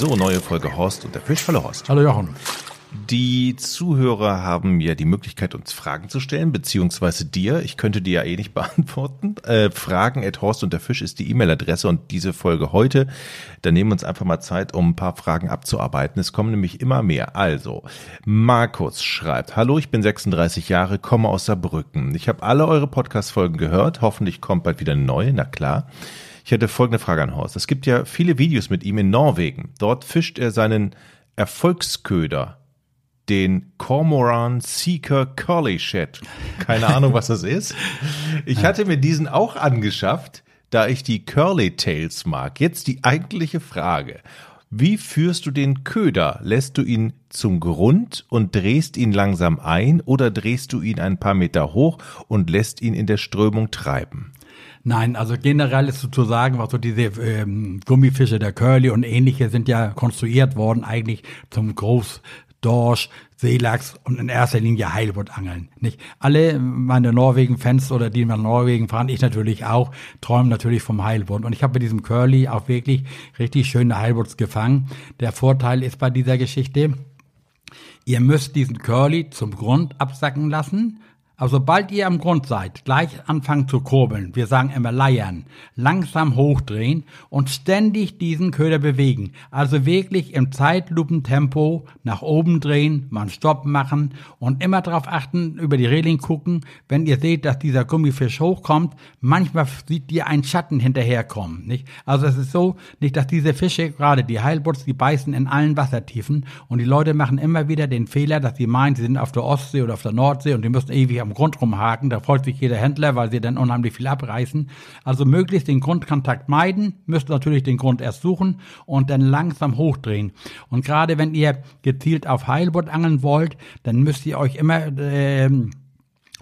So, neue Folge Horst und der Fisch. Hallo Horst. Hallo Jochen. Die Zuhörer haben ja die Möglichkeit, uns Fragen zu stellen, beziehungsweise dir. Ich könnte die ja eh nicht beantworten. Äh, Fragen at Horst und der Fisch ist die E-Mail-Adresse und diese Folge heute, da nehmen wir uns einfach mal Zeit, um ein paar Fragen abzuarbeiten. Es kommen nämlich immer mehr. Also, Markus schreibt, Hallo, ich bin 36 Jahre, komme aus Saarbrücken. Ich habe alle eure Podcast-Folgen gehört. Hoffentlich kommt bald wieder eine neue, na klar. Ich hätte folgende Frage an Horst. Es gibt ja viele Videos mit ihm in Norwegen. Dort fischt er seinen Erfolgsköder den Cormoran Seeker Curly Shed. Keine Ahnung, was das ist. Ich hatte mir diesen auch angeschafft, da ich die Curly Tails mag. Jetzt die eigentliche Frage. Wie führst du den Köder? Lässt du ihn zum Grund und drehst ihn langsam ein oder drehst du ihn ein paar Meter hoch und lässt ihn in der Strömung treiben? Nein, also generell ist sozusagen, was so diese ähm, Gummifische der Curly und ähnliche sind ja konstruiert worden eigentlich zum Groß Dorsch, Seelachs und in erster Linie Heilbutt angeln. Nicht alle meine Norwegen-Fans oder die nach Norwegen fahren, ich natürlich auch, träumen natürlich vom Heilbutt. Und ich habe mit diesem Curly auch wirklich richtig schöne Heilbutts gefangen. Der Vorteil ist bei dieser Geschichte, ihr müsst diesen Curly zum Grund absacken lassen aber sobald ihr am Grund seid, gleich anfangen zu kurbeln, wir sagen immer leiern, langsam hochdrehen und ständig diesen Köder bewegen. Also wirklich im Zeitlupentempo nach oben drehen, mal einen Stopp machen und immer darauf achten, über die Reling gucken, wenn ihr seht, dass dieser Gummifisch hochkommt, manchmal sieht ihr einen Schatten hinterherkommen, nicht? Also es ist so, nicht, dass diese Fische, gerade die Heilbutts, die beißen in allen Wassertiefen und die Leute machen immer wieder den Fehler, dass sie meinen, sie sind auf der Ostsee oder auf der Nordsee und die müssen ewig am am Grund rumhaken. Da freut sich jeder Händler, weil sie dann unheimlich viel abreißen. Also möglichst den Grundkontakt meiden, müsst natürlich den Grund erst suchen und dann langsam hochdrehen. Und gerade wenn ihr gezielt auf Heilbutt angeln wollt, dann müsst ihr euch immer äh,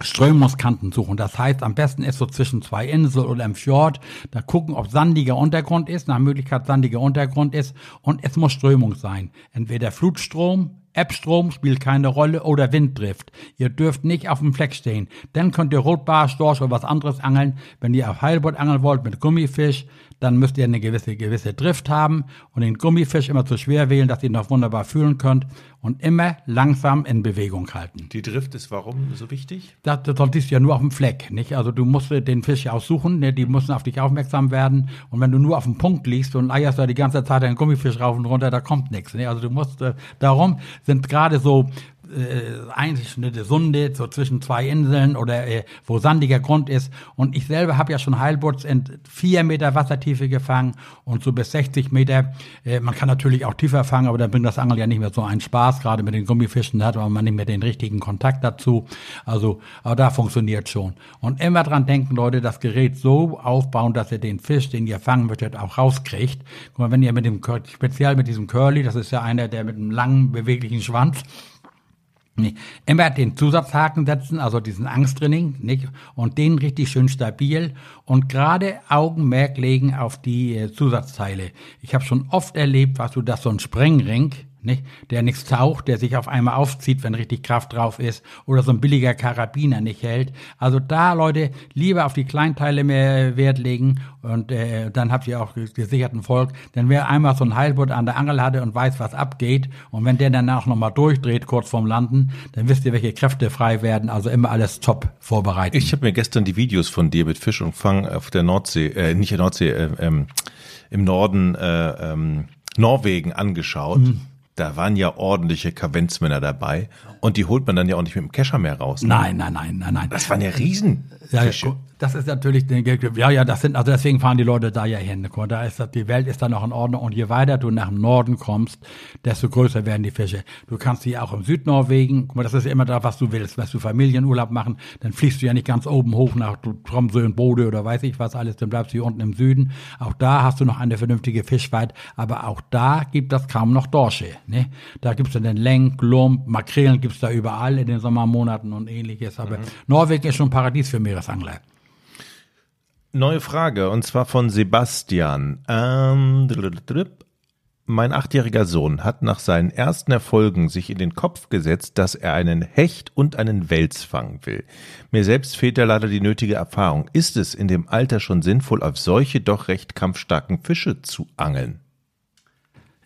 Strömungskanten suchen. Das heißt, am besten ist so zwischen zwei Inseln oder im Fjord, da gucken, ob sandiger Untergrund ist, nach Möglichkeit sandiger Untergrund ist und es muss Strömung sein. Entweder Flutstrom, Ebbstrom spielt keine Rolle oder Winddrift. Ihr dürft nicht auf dem Fleck stehen. Dann könnt ihr Rotbar, Storch oder was anderes angeln. Wenn ihr auf Heilbutt angeln wollt mit Gummifisch, dann müsst ihr eine gewisse, gewisse Drift haben und den Gummifisch immer zu schwer wählen, dass ihr ihn noch wunderbar fühlen könnt und immer langsam in Bewegung halten. Die Drift ist warum so wichtig? Das, das solltest du ja nur auf dem Fleck, nicht? Also du musst den Fisch ja aussuchen, ne? die müssen auf dich aufmerksam werden und wenn du nur auf dem Punkt liegst und eierst da die ganze Zeit einen Gummifisch rauf und runter, da kommt nichts, ne? Also du musst, äh, darum sind gerade so äh, eingeschnittene Sunde, so zwischen zwei Inseln oder äh, wo sandiger Grund ist. Und ich selber habe ja schon Heilbutts in vier Meter Wassertiefe gefangen und so bis 60 Meter. Äh, man kann natürlich auch tiefer fangen, aber dann bringt das Angeln ja nicht mehr so einen Spaß. Gerade mit den Gummifischen da hat man nicht mehr den richtigen Kontakt dazu. Also, aber da funktioniert schon. Und immer dran denken, Leute, das Gerät so aufbauen, dass ihr den Fisch, den ihr fangen möchtet, auch rauskriegt. Guck mal, wenn ihr mit dem, speziell mit diesem Curly, das ist ja einer, der mit einem langen, beweglichen Schwanz, Nee. Immer den Zusatzhaken setzen, also diesen Angsttraining, nicht? Und den richtig schön stabil und gerade Augenmerk legen auf die äh, Zusatzteile. Ich habe schon oft erlebt, was du das so ein Sprengring, nicht? Der nichts taucht, der sich auf einmal aufzieht, wenn richtig Kraft drauf ist, oder so ein billiger Karabiner nicht hält. Also da, Leute, lieber auf die Kleinteile mehr Wert legen und äh, dann habt ihr auch gesicherten Volk. Denn wer einmal so ein Heilbutt an der Angel hatte und weiß, was abgeht, und wenn der danach nochmal durchdreht, kurz vorm Landen, dann wisst ihr, welche Kräfte frei werden. Also immer alles top vorbereitet. Ich habe mir gestern die Videos von dir mit Fisch und Fang auf der Nordsee, äh, nicht der Nordsee, äh, ähm, im Norden äh, ähm, Norwegen angeschaut. Mhm da waren ja ordentliche Kavenzmänner dabei und die holt man dann ja auch nicht mit dem Kescher mehr raus. Ne? Nein, nein, nein, nein, nein. Das waren ja Riesen. Ja, das ist natürlich, ja, ja, das sind, also deswegen fahren die Leute da ja hin. Da ist das, die Welt ist dann noch in Ordnung und je weiter du nach dem Norden kommst, desto größer werden die Fische. Du kannst die auch im Südnorwegen, guck mal, das ist ja immer da, was du willst. Willst du Familienurlaub machen, dann fliegst du ja nicht ganz oben hoch nach Tromsø und Bode oder weiß ich was alles, dann bleibst du hier unten im Süden. Auch da hast du noch eine vernünftige Fischweite, aber auch da gibt es kaum noch Dorsche. Ne? Da gibt's dann den Lenk, Lump, Makrelen gibt's da überall in den Sommermonaten und ähnliches. Aber mhm. Norwegen ist schon ein Paradies für Meeresangler. Neue Frage, und zwar von Sebastian. Ähm, mein achtjähriger Sohn hat nach seinen ersten Erfolgen sich in den Kopf gesetzt, dass er einen Hecht und einen Wels fangen will. Mir selbst fehlt da leider die nötige Erfahrung. Ist es in dem Alter schon sinnvoll, auf solche doch recht kampfstarken Fische zu angeln?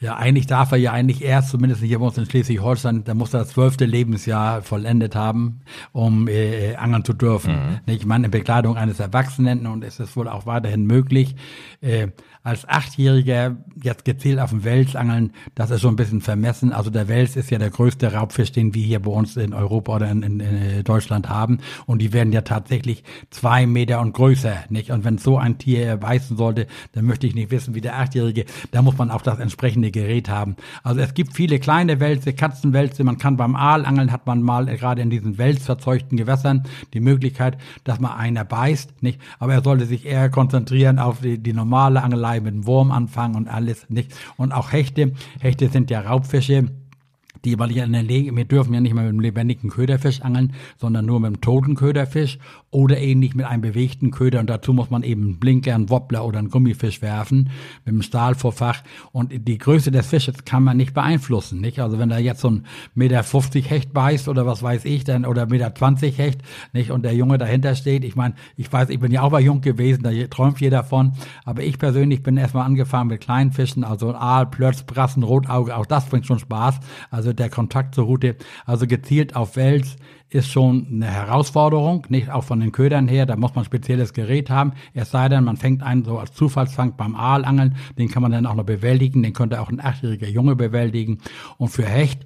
Ja, eigentlich darf er ja eigentlich erst, zumindest hier bei uns in Schleswig-Holstein, da muss er das zwölfte Lebensjahr vollendet haben, um äh, angeln zu dürfen. Mhm. Ich meine, in Bekleidung eines Erwachsenen und es ist wohl auch weiterhin möglich. Äh, als Achtjähriger jetzt gezielt auf dem Wels angeln, das ist schon ein bisschen vermessen. Also der Wels ist ja der größte Raubfisch, den wir hier bei uns in Europa oder in, in, in Deutschland haben. Und die werden ja tatsächlich zwei Meter und größer, nicht? Und wenn so ein Tier beißen sollte, dann möchte ich nicht wissen, wie der Achtjährige, da muss man auch das entsprechende Gerät haben. Also es gibt viele kleine Wälze, Katzenwälze. Man kann beim Aalangeln hat man mal gerade in diesen welsverzeugten Gewässern die Möglichkeit, dass man einer beißt, nicht? Aber er sollte sich eher konzentrieren auf die, die normale Angelei Fischerei mit dem Wurm anfangen und alles nicht. Und auch Hechte. Hechte sind ja Raubfische die, weil ich in der Lege, wir dürfen ja nicht mehr mit einem lebendigen Köderfisch angeln, sondern nur mit einem toten Köderfisch oder ähnlich mit einem bewegten Köder und dazu muss man eben Blinker, einen Wobbler oder einen Gummifisch werfen mit einem Stahlvorfach und die Größe des Fisches kann man nicht beeinflussen, nicht? Also wenn da jetzt so ein Meter 50 Hecht beißt oder was weiß ich dann oder Meter 20 Hecht, nicht? Und der Junge dahinter steht, ich meine, ich weiß, ich bin ja auch mal jung gewesen, da träumt jeder davon, aber ich persönlich bin erstmal angefangen mit kleinen Fischen, also Aal, Plötz, Brassen, Rotauge, auch das bringt schon Spaß. Also der Kontakt zur Route, also gezielt auf Wels, ist schon eine Herausforderung, nicht auch von den Ködern her, da muss man ein spezielles Gerät haben, es sei denn, man fängt einen so als Zufallsfang beim Aalangeln, den kann man dann auch noch bewältigen, den könnte auch ein achtjähriger Junge bewältigen und für Hecht,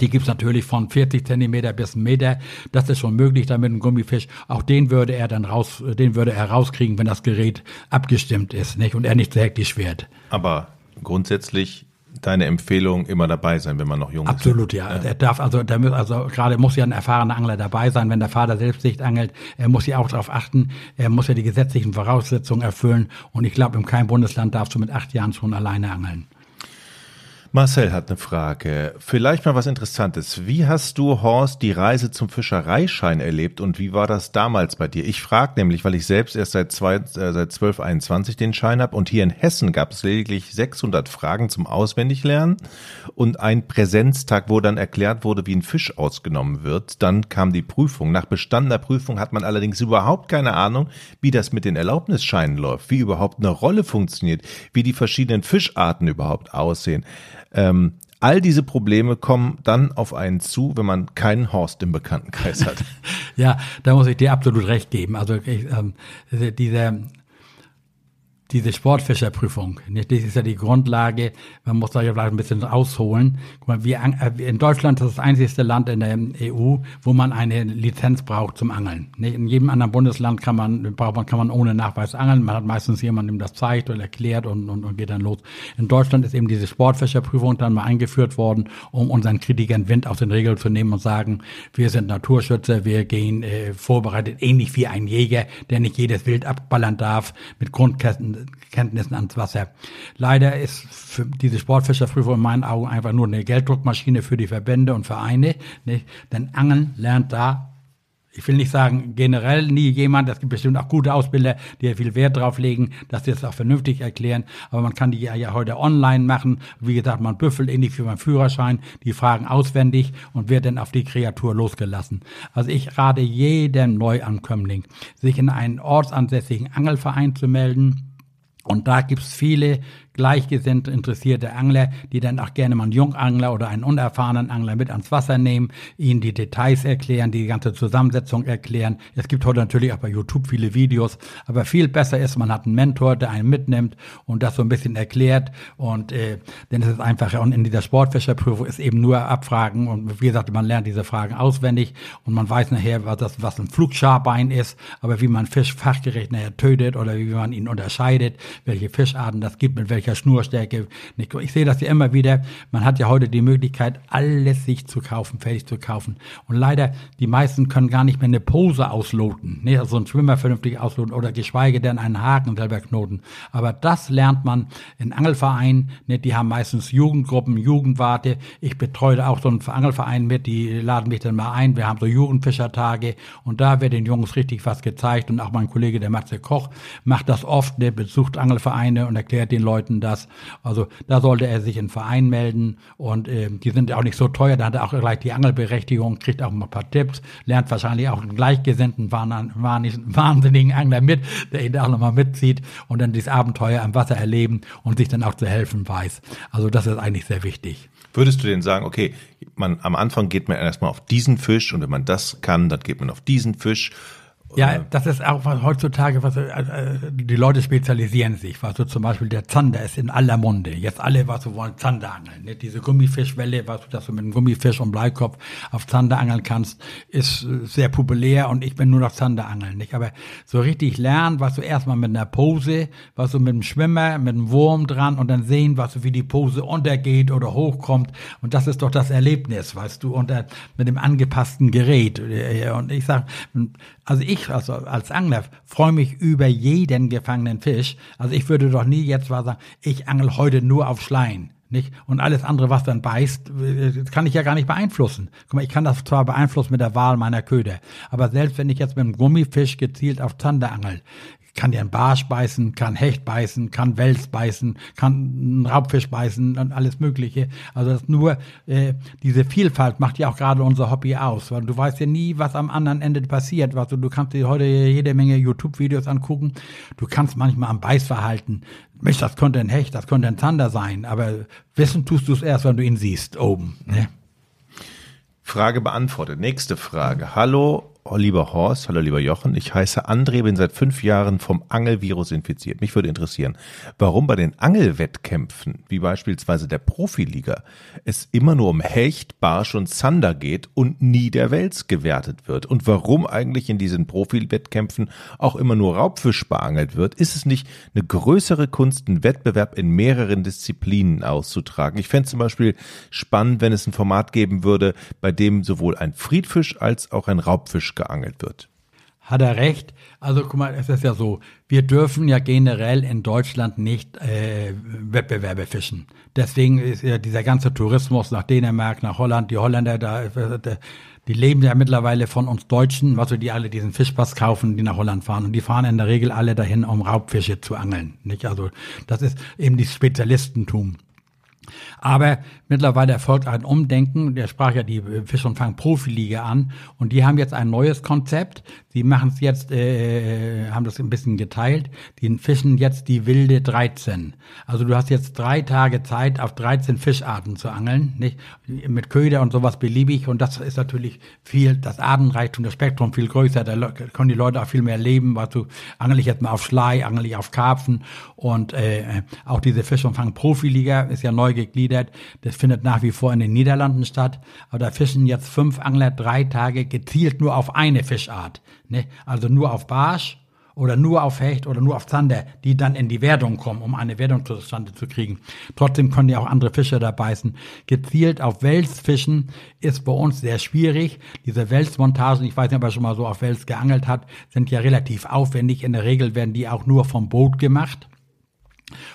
die gibt's natürlich von 40 Zentimeter bis einen Meter. Das ist schon möglich damit ein Gummifisch. Auch den würde er dann raus, den würde er rauskriegen, wenn das Gerät abgestimmt ist, nicht? Und er nicht so hektisch wird. Aber grundsätzlich deine Empfehlung, immer dabei sein, wenn man noch jung Absolut, ist. Absolut, ja. Er darf also, der muss, also gerade muss ja ein erfahrener Angler dabei sein, wenn der Vater selbst nicht angelt. Er muss ja auch darauf achten, er muss ja die gesetzlichen Voraussetzungen erfüllen. Und ich glaube, in keinem Bundesland darfst du mit acht Jahren schon alleine angeln. Marcel hat eine Frage. Vielleicht mal was Interessantes. Wie hast du, Horst, die Reise zum Fischereischein erlebt und wie war das damals bei dir? Ich frage nämlich, weil ich selbst erst seit, zwei, äh, seit 1221 den Schein habe und hier in Hessen gab es lediglich 600 Fragen zum Auswendiglernen und ein Präsenztag, wo dann erklärt wurde, wie ein Fisch ausgenommen wird. Dann kam die Prüfung. Nach bestandener Prüfung hat man allerdings überhaupt keine Ahnung, wie das mit den Erlaubnisscheinen läuft, wie überhaupt eine Rolle funktioniert, wie die verschiedenen Fischarten überhaupt aussehen. Ähm, all diese Probleme kommen dann auf einen zu, wenn man keinen Horst im Bekanntenkreis hat. ja, da muss ich dir absolut recht geben. Also ich, ähm, dieser diese Sportfischerprüfung, das ist ja die Grundlage, man muss da ja vielleicht ein bisschen ausholen. Guck mal, wir, äh, in Deutschland ist das einzigste Land in der EU, wo man eine Lizenz braucht zum Angeln. In jedem anderen Bundesland kann man, braucht man, kann man ohne Nachweis angeln. Man hat meistens jemanden, dem das zeigt und erklärt und, und, und geht dann los. In Deutschland ist eben diese Sportfischerprüfung dann mal eingeführt worden, um unseren Kritikern Wind aus den Regeln zu nehmen und sagen, wir sind Naturschützer, wir gehen äh, vorbereitet, ähnlich wie ein Jäger, der nicht jedes Wild abballern darf, mit Grundkästen Kenntnissen ans Wasser. Leider ist diese Sportfischerprüfung in meinen Augen einfach nur eine Gelddruckmaschine für die Verbände und Vereine. Nicht? Denn Angeln lernt da ich will nicht sagen generell nie jemand, es gibt bestimmt auch gute Ausbilder, die viel Wert drauf legen, dass sie das auch vernünftig erklären, aber man kann die ja, ja heute online machen. Wie gesagt, man büffelt ähnlich wie beim Führerschein die Fragen auswendig und wird dann auf die Kreatur losgelassen. Also ich rate jedem Neuankömmling, sich in einen ortsansässigen Angelverein zu melden, und da gibt's viele gleichgesinnte, interessierte Angler, die dann auch gerne mal einen Jungangler oder einen unerfahrenen Angler mit ans Wasser nehmen, ihnen die Details erklären, die ganze Zusammensetzung erklären. Es gibt heute natürlich auch bei YouTube viele Videos, aber viel besser ist, man hat einen Mentor, der einen mitnimmt und das so ein bisschen erklärt und äh, ist es einfacher. Und in dieser Sportfischerprüfung ist eben nur Abfragen und wie gesagt, man lernt diese Fragen auswendig und man weiß nachher, was, das, was ein Flugscharbein ist, aber wie man Fisch fachgerecht nachher tötet oder wie man ihn unterscheidet, welche Fischarten das gibt, mit welcher welcher Schnurstärke. Ich sehe das ja immer wieder. Man hat ja heute die Möglichkeit, alles sich zu kaufen, fertig zu kaufen. Und leider, die meisten können gar nicht mehr eine Pose ausloten. Ne? Also ein Schwimmer vernünftig ausloten oder geschweige denn einen Haken selber knoten. Aber das lernt man in Angelvereinen. Ne? Die haben meistens Jugendgruppen, Jugendwarte. Ich betreue auch so einen Angelverein mit. Die laden mich dann mal ein. Wir haben so Jugendfischertage. Und da wird den Jungs richtig was gezeigt. Und auch mein Kollege, der Matze Koch, macht das oft. Der besucht Angelvereine und erklärt den Leuten, leisten das. Also da sollte er sich in einen Verein melden und äh, die sind auch nicht so teuer. Da hat er auch gleich die Angelberechtigung, kriegt auch mal ein paar Tipps, lernt wahrscheinlich auch einen gleichgesinnten, wahnsinnigen Angler mit, der ihn da auch nochmal mitzieht und dann dieses Abenteuer am Wasser erleben und sich dann auch zu helfen weiß. Also das ist eigentlich sehr wichtig. Würdest du denn sagen, okay, man am Anfang geht man erstmal auf diesen Fisch und wenn man das kann, dann geht man auf diesen Fisch ja, das ist auch was heutzutage, was äh, die Leute spezialisieren sich. Was so zum Beispiel der Zander ist in aller Munde. Jetzt alle, was so wollen, Zander angeln. Ne? Diese Gummifischwelle, was du, dass du mit einem Gummifisch und Bleikopf auf Zander angeln kannst, ist äh, sehr populär und ich bin nur noch Zander angeln. Nicht? Aber so richtig lernen, was du erstmal mit einer Pose, was du mit einem Schwimmer, mit einem Wurm dran und dann sehen, was du wie die Pose untergeht oder hochkommt. Und das ist doch das Erlebnis, weißt du, unter mit dem angepassten Gerät. Äh, und ich sag, also ich also als Angler freue mich über jeden gefangenen Fisch. Also ich würde doch nie jetzt mal sagen, ich angel heute nur auf Schleien. Nicht? Und alles andere, was dann beißt, äh, kann ich ja gar nicht beeinflussen. Guck mal, ich kann das zwar beeinflussen mit der Wahl meiner Köder, aber selbst wenn ich jetzt mit einem Gummifisch gezielt auf Zander angel, kann ja ein Barsch beißen, kann Hecht beißen, kann Wels beißen, kann einen Raubfisch beißen und alles Mögliche. Also das nur äh, diese Vielfalt macht ja auch gerade unser Hobby aus, weil du weißt ja nie, was am anderen Ende passiert. Was du, du kannst dir heute jede Menge YouTube-Videos angucken. Du kannst manchmal am Beißverhalten, Mensch, das könnte ein Hecht, das könnte ein Zander sein, aber wissen tust du es erst, wenn du ihn siehst oben. Ne? Frage beantwortet. Nächste Frage. Hallo, lieber Horst, hallo lieber Jochen, ich heiße André, bin seit fünf Jahren vom Angelvirus infiziert. Mich würde interessieren, warum bei den Angelwettkämpfen, wie beispielsweise der Profiliga, es immer nur um Hecht, Barsch und Zander geht und nie der Wels gewertet wird. Und warum eigentlich in diesen Profiwettkämpfen auch immer nur Raubfisch beangelt wird. Ist es nicht eine größere Kunst, einen Wettbewerb in mehreren Disziplinen auszutragen? Ich fände zum Beispiel spannend, wenn es ein Format geben würde, bei dem sowohl ein Friedfisch als auch ein Raubfisch geangelt wird. Hat er recht? Also guck mal, es ist ja so, wir dürfen ja generell in Deutschland nicht äh, Wettbewerbe fischen. Deswegen ist ja dieser ganze Tourismus nach Dänemark, nach Holland, die Holländer, da, die leben ja mittlerweile von uns Deutschen, was also die alle diesen Fischpass kaufen, die nach Holland fahren. Und die fahren in der Regel alle dahin, um Raubfische zu angeln. Nicht? Also das ist eben die Spezialistentum. Aber mittlerweile erfolgt ein Umdenken. Der sprach ja die Fisch- und Fang-Profiliga an. Und die haben jetzt ein neues Konzept. Sie machen es jetzt, äh, haben das ein bisschen geteilt. Die fischen jetzt die wilde 13. Also du hast jetzt drei Tage Zeit, auf 13 Fischarten zu angeln. Nicht? Mit Köder und sowas beliebig. Und das ist natürlich viel, das Artenreichtum, das Spektrum viel größer. Da können die Leute auch viel mehr leben. Was du angel ich jetzt mal auf Schlei, angel ich auf Karpfen. Und äh, auch diese Fisch- und Fang-Profiliga ist ja neu gegliedert. Das findet nach wie vor in den Niederlanden statt. Aber da fischen jetzt fünf Angler drei Tage gezielt nur auf eine Fischart. Ne? Also nur auf Barsch oder nur auf Hecht oder nur auf Zander, die dann in die Wertung kommen, um eine Wertung zustande zu kriegen. Trotzdem können ja auch andere Fische da beißen. Gezielt auf Wels fischen ist bei uns sehr schwierig. Diese Welsmontagen, ich weiß nicht, ob er schon mal so auf Wels geangelt hat, sind ja relativ aufwendig. In der Regel werden die auch nur vom Boot gemacht.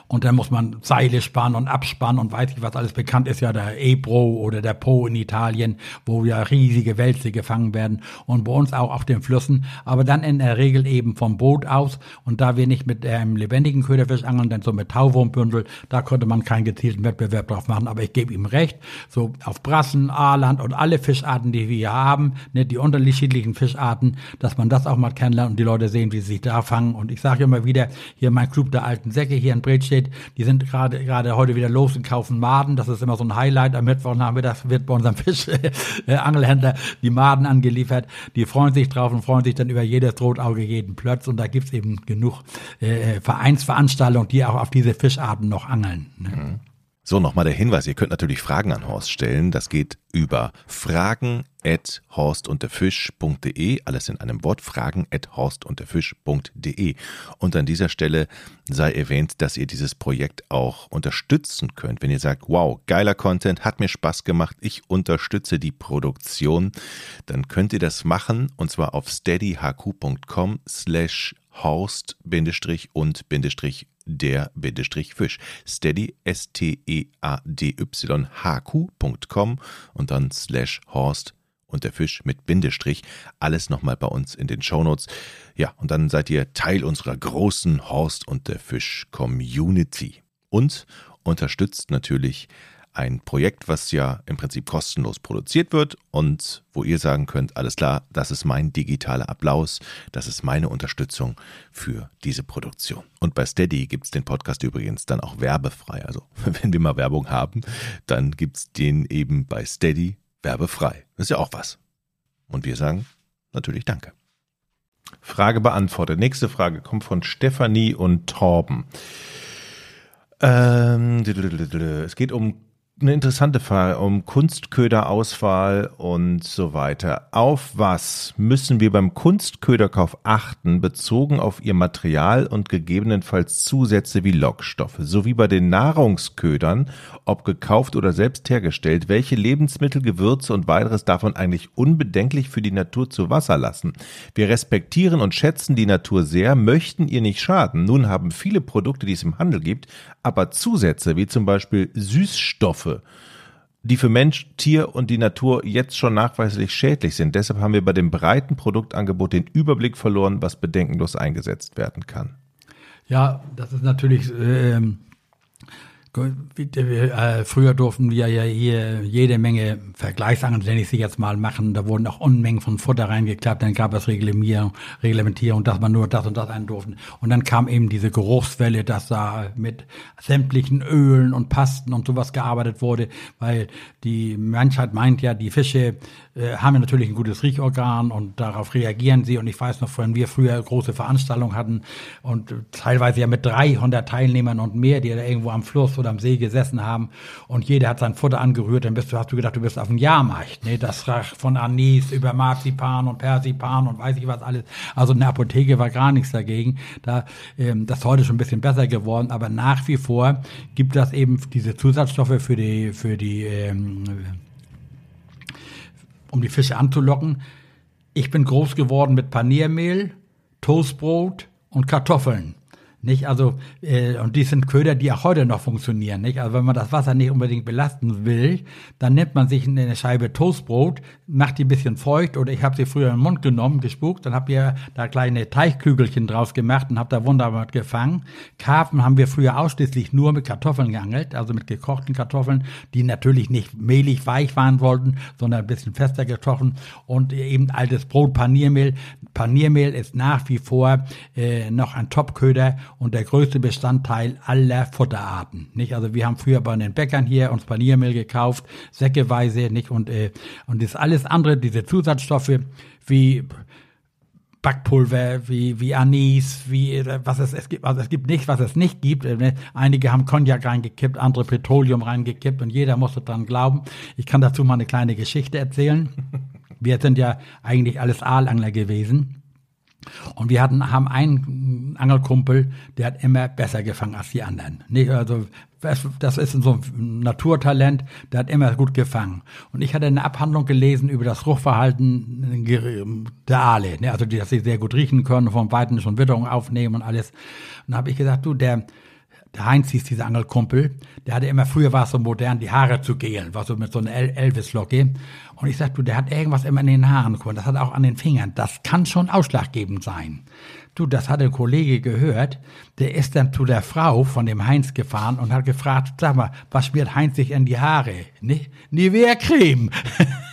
Und dann muss man Seile spannen und abspannen und weiß ich was alles. Bekannt ist ja der Ebro oder der Po in Italien, wo ja riesige Wälze gefangen werden und bei uns auch auf den Flüssen, aber dann in der Regel eben vom Boot aus. Und da wir nicht mit einem lebendigen Köderfisch angeln, denn so mit Tauwurmbündel, da konnte man keinen gezielten Wettbewerb drauf machen, aber ich gebe ihm recht, so auf Brassen, Aaland und alle Fischarten, die wir hier haben, ne, die unterschiedlichen Fischarten, dass man das auch mal kennenlernt und die Leute sehen, wie sie sich da fangen. Und ich sage immer wieder, hier mein Club der alten Säcke hier in in steht, die sind gerade gerade heute wieder los und kaufen Maden. Das ist immer so ein Highlight. Am Mittwochnachmittag wird bei unserem Fischangelhändler die Maden angeliefert. Die freuen sich drauf und freuen sich dann über jedes Rotauge, jeden Plötz. Und da gibt's eben genug äh, Vereinsveranstaltungen, die auch auf diese Fischarten noch angeln. Ne? Mhm. So, nochmal der Hinweis, ihr könnt natürlich Fragen an Horst stellen. Das geht über fragen at horstunterfisch.de, alles in einem Wort, fragen at horstunterfisch.de. Und an dieser Stelle sei erwähnt, dass ihr dieses Projekt auch unterstützen könnt. Wenn ihr sagt, wow, geiler Content, hat mir Spaß gemacht, ich unterstütze die Produktion, dann könnt ihr das machen und zwar auf steadyhq.com slash Horst und der Fisch. Steady, S-T-E-A-D-Y, H-Q.com und dann slash Horst und der Fisch mit Bindestrich. Alles nochmal bei uns in den Shownotes. Ja, und dann seid ihr Teil unserer großen Horst und der Fisch Community. und unterstützt natürlich ein Projekt, was ja im Prinzip kostenlos produziert wird und wo ihr sagen könnt, alles klar, das ist mein digitaler Applaus, das ist meine Unterstützung für diese Produktion. Und bei Steady gibt es den Podcast übrigens dann auch werbefrei. Also wenn wir mal Werbung haben, dann gibt es den eben bei Steady werbefrei. Das ist ja auch was. Und wir sagen natürlich Danke. Frage beantwortet. Nächste Frage kommt von Stefanie und Torben. Ähm, es geht um eine interessante Frage um Kunstköderauswahl und so weiter. Auf was müssen wir beim Kunstköderkauf achten, bezogen auf ihr Material und gegebenenfalls Zusätze wie Lockstoffe, sowie bei den Nahrungsködern, ob gekauft oder selbst hergestellt, welche Lebensmittel, Gewürze und weiteres davon eigentlich unbedenklich für die Natur zu Wasser lassen? Wir respektieren und schätzen die Natur sehr, möchten ihr nicht schaden. Nun haben viele Produkte, die es im Handel gibt, aber Zusätze wie zum Beispiel Süßstoffe, die für Mensch, Tier und die Natur jetzt schon nachweislich schädlich sind. Deshalb haben wir bei dem breiten Produktangebot den Überblick verloren, was bedenkenlos eingesetzt werden kann. Ja, das ist natürlich ähm, äh, früher durften wir ja hier jede Menge Vergleichsangeln, nenne ich sie jetzt mal, machen. Da wurden auch Unmengen von Futter reingeklappt. Dann gab es Reglementierung, Reglementierung, dass man nur das und das ein durften. Und dann kam eben diese Geruchswelle, dass da mit sämtlichen Ölen und Pasten und sowas gearbeitet wurde, weil die Menschheit meint ja, die Fische äh, haben ja natürlich ein gutes Riechorgan und darauf reagieren sie. Und ich weiß noch, wenn wir früher große Veranstaltungen hatten und teilweise ja mit 300 Teilnehmern und mehr, die da irgendwo am Fluss oder am See gesessen haben und jeder hat sein Futter angerührt, dann bist du, hast du gedacht, du bist auf dem Jahrmarkt. Ne? Das von Anis über Marzipan und Persipan und weiß ich was alles. Also eine Apotheke war gar nichts dagegen. Da, ähm, das ist heute schon ein bisschen besser geworden, aber nach wie vor gibt das eben diese Zusatzstoffe für die, für die, ähm, um die Fische anzulocken. Ich bin groß geworden mit Paniermehl, Toastbrot und Kartoffeln. Nicht? Also, äh, und die sind Köder, die auch heute noch funktionieren. Nicht? Also wenn man das Wasser nicht unbedingt belasten will, dann nimmt man sich eine Scheibe Toastbrot, macht die ein bisschen feucht oder ich habe sie früher in den Mund genommen, gespuckt, dann habe ich da kleine Teichkügelchen draus gemacht und habe da wunderbar gefangen. Karpfen haben wir früher ausschließlich nur mit Kartoffeln geangelt, also mit gekochten Kartoffeln, die natürlich nicht mehlig weich waren wollten, sondern ein bisschen fester gekochen und eben altes Brot, Paniermehl. Paniermehl ist nach wie vor äh, noch ein Topköder und der größte Bestandteil aller Futterarten. Nicht? Also wir haben früher bei den Bäckern hier uns Paniermehl gekauft, säckeweise, nicht? Und, äh, und das alles andere, diese Zusatzstoffe wie Backpulver, wie, wie Anis, wie, was es, es gibt, also es gibt nichts, was es nicht gibt. Äh? Einige haben Cognac reingekippt, andere Petroleum reingekippt und jeder musste dran glauben. Ich kann dazu mal eine kleine Geschichte erzählen. Wir sind ja eigentlich alles Aalangler gewesen. Und wir hatten, haben einen Angelkumpel, der hat immer besser gefangen als die anderen. Nicht, also, das ist so ein Naturtalent, der hat immer gut gefangen. Und ich hatte eine Abhandlung gelesen über das Ruchverhalten der Aale, ne? also dass sie sehr gut riechen können, vom Weiten schon Witterung aufnehmen und alles. Und da habe ich gesagt, du, der, der Heinz hieß dieser Angelkumpel, der hatte immer, früher war es so modern, die Haare zu gelen, war so mit so einer Elvis-Locke. Und ich sag, du, der hat irgendwas immer in den Haaren, das hat auch an den Fingern. Das kann schon ausschlaggebend sein. Du, das hat ein Kollege gehört, der ist dann zu der Frau von dem Heinz gefahren und hat gefragt, sag mal, was schmiert Heinz sich in die Haare? Ne? Nivea-Creme.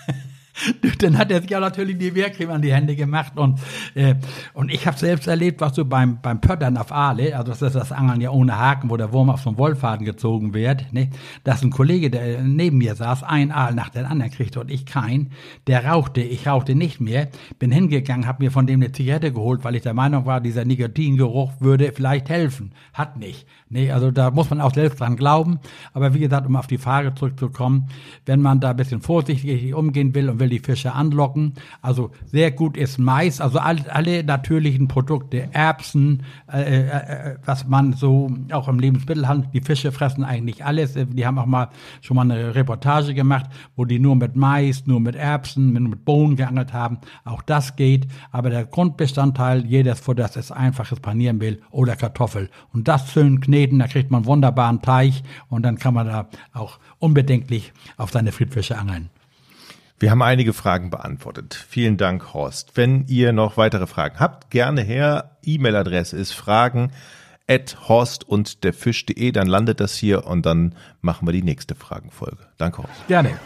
dann hat er sich ja natürlich die Wehrcreme an die Hände gemacht und, äh, und ich habe selbst erlebt, was so beim, beim Pöttern auf Aale, also das ist das Angeln ja ohne Haken, wo der Wurm auf so einen Wollfaden gezogen wird, ne, dass ein Kollege, der neben mir saß, ein Aal nach dem anderen kriegte und ich kein, der rauchte, ich rauchte nicht mehr, bin hingegangen, habe mir von dem eine Zigarette geholt, weil ich der Meinung war, dieser Nikotingeruch würde vielleicht helfen. Hat nicht. Nee, also da muss man auch selbst dran glauben. Aber wie gesagt, um auf die Frage zurückzukommen, wenn man da ein bisschen vorsichtig umgehen will und will die Fische anlocken, also sehr gut ist Mais, also alle, alle natürlichen Produkte, Erbsen, äh, äh, äh, was man so auch im Lebensmittelhandel, die Fische fressen eigentlich alles. Die haben auch mal schon mal eine Reportage gemacht, wo die nur mit Mais, nur mit Erbsen, nur mit Bohnen geangelt haben. Auch das geht. Aber der Grundbestandteil jedes Futters ist einfaches Paniermehl oder Kartoffel. Und das schön kneten, da kriegt man wunderbaren Teich und dann kann man da auch unbedenklich auf seine Friedfische angeln. Wir haben einige Fragen beantwortet. Vielen Dank, Horst. Wenn ihr noch weitere Fragen habt, gerne her. E-Mail-Adresse ist fragen at horst und der Fisch.de, dann landet das hier und dann machen wir die nächste Fragenfolge. Danke, Horst. Gerne.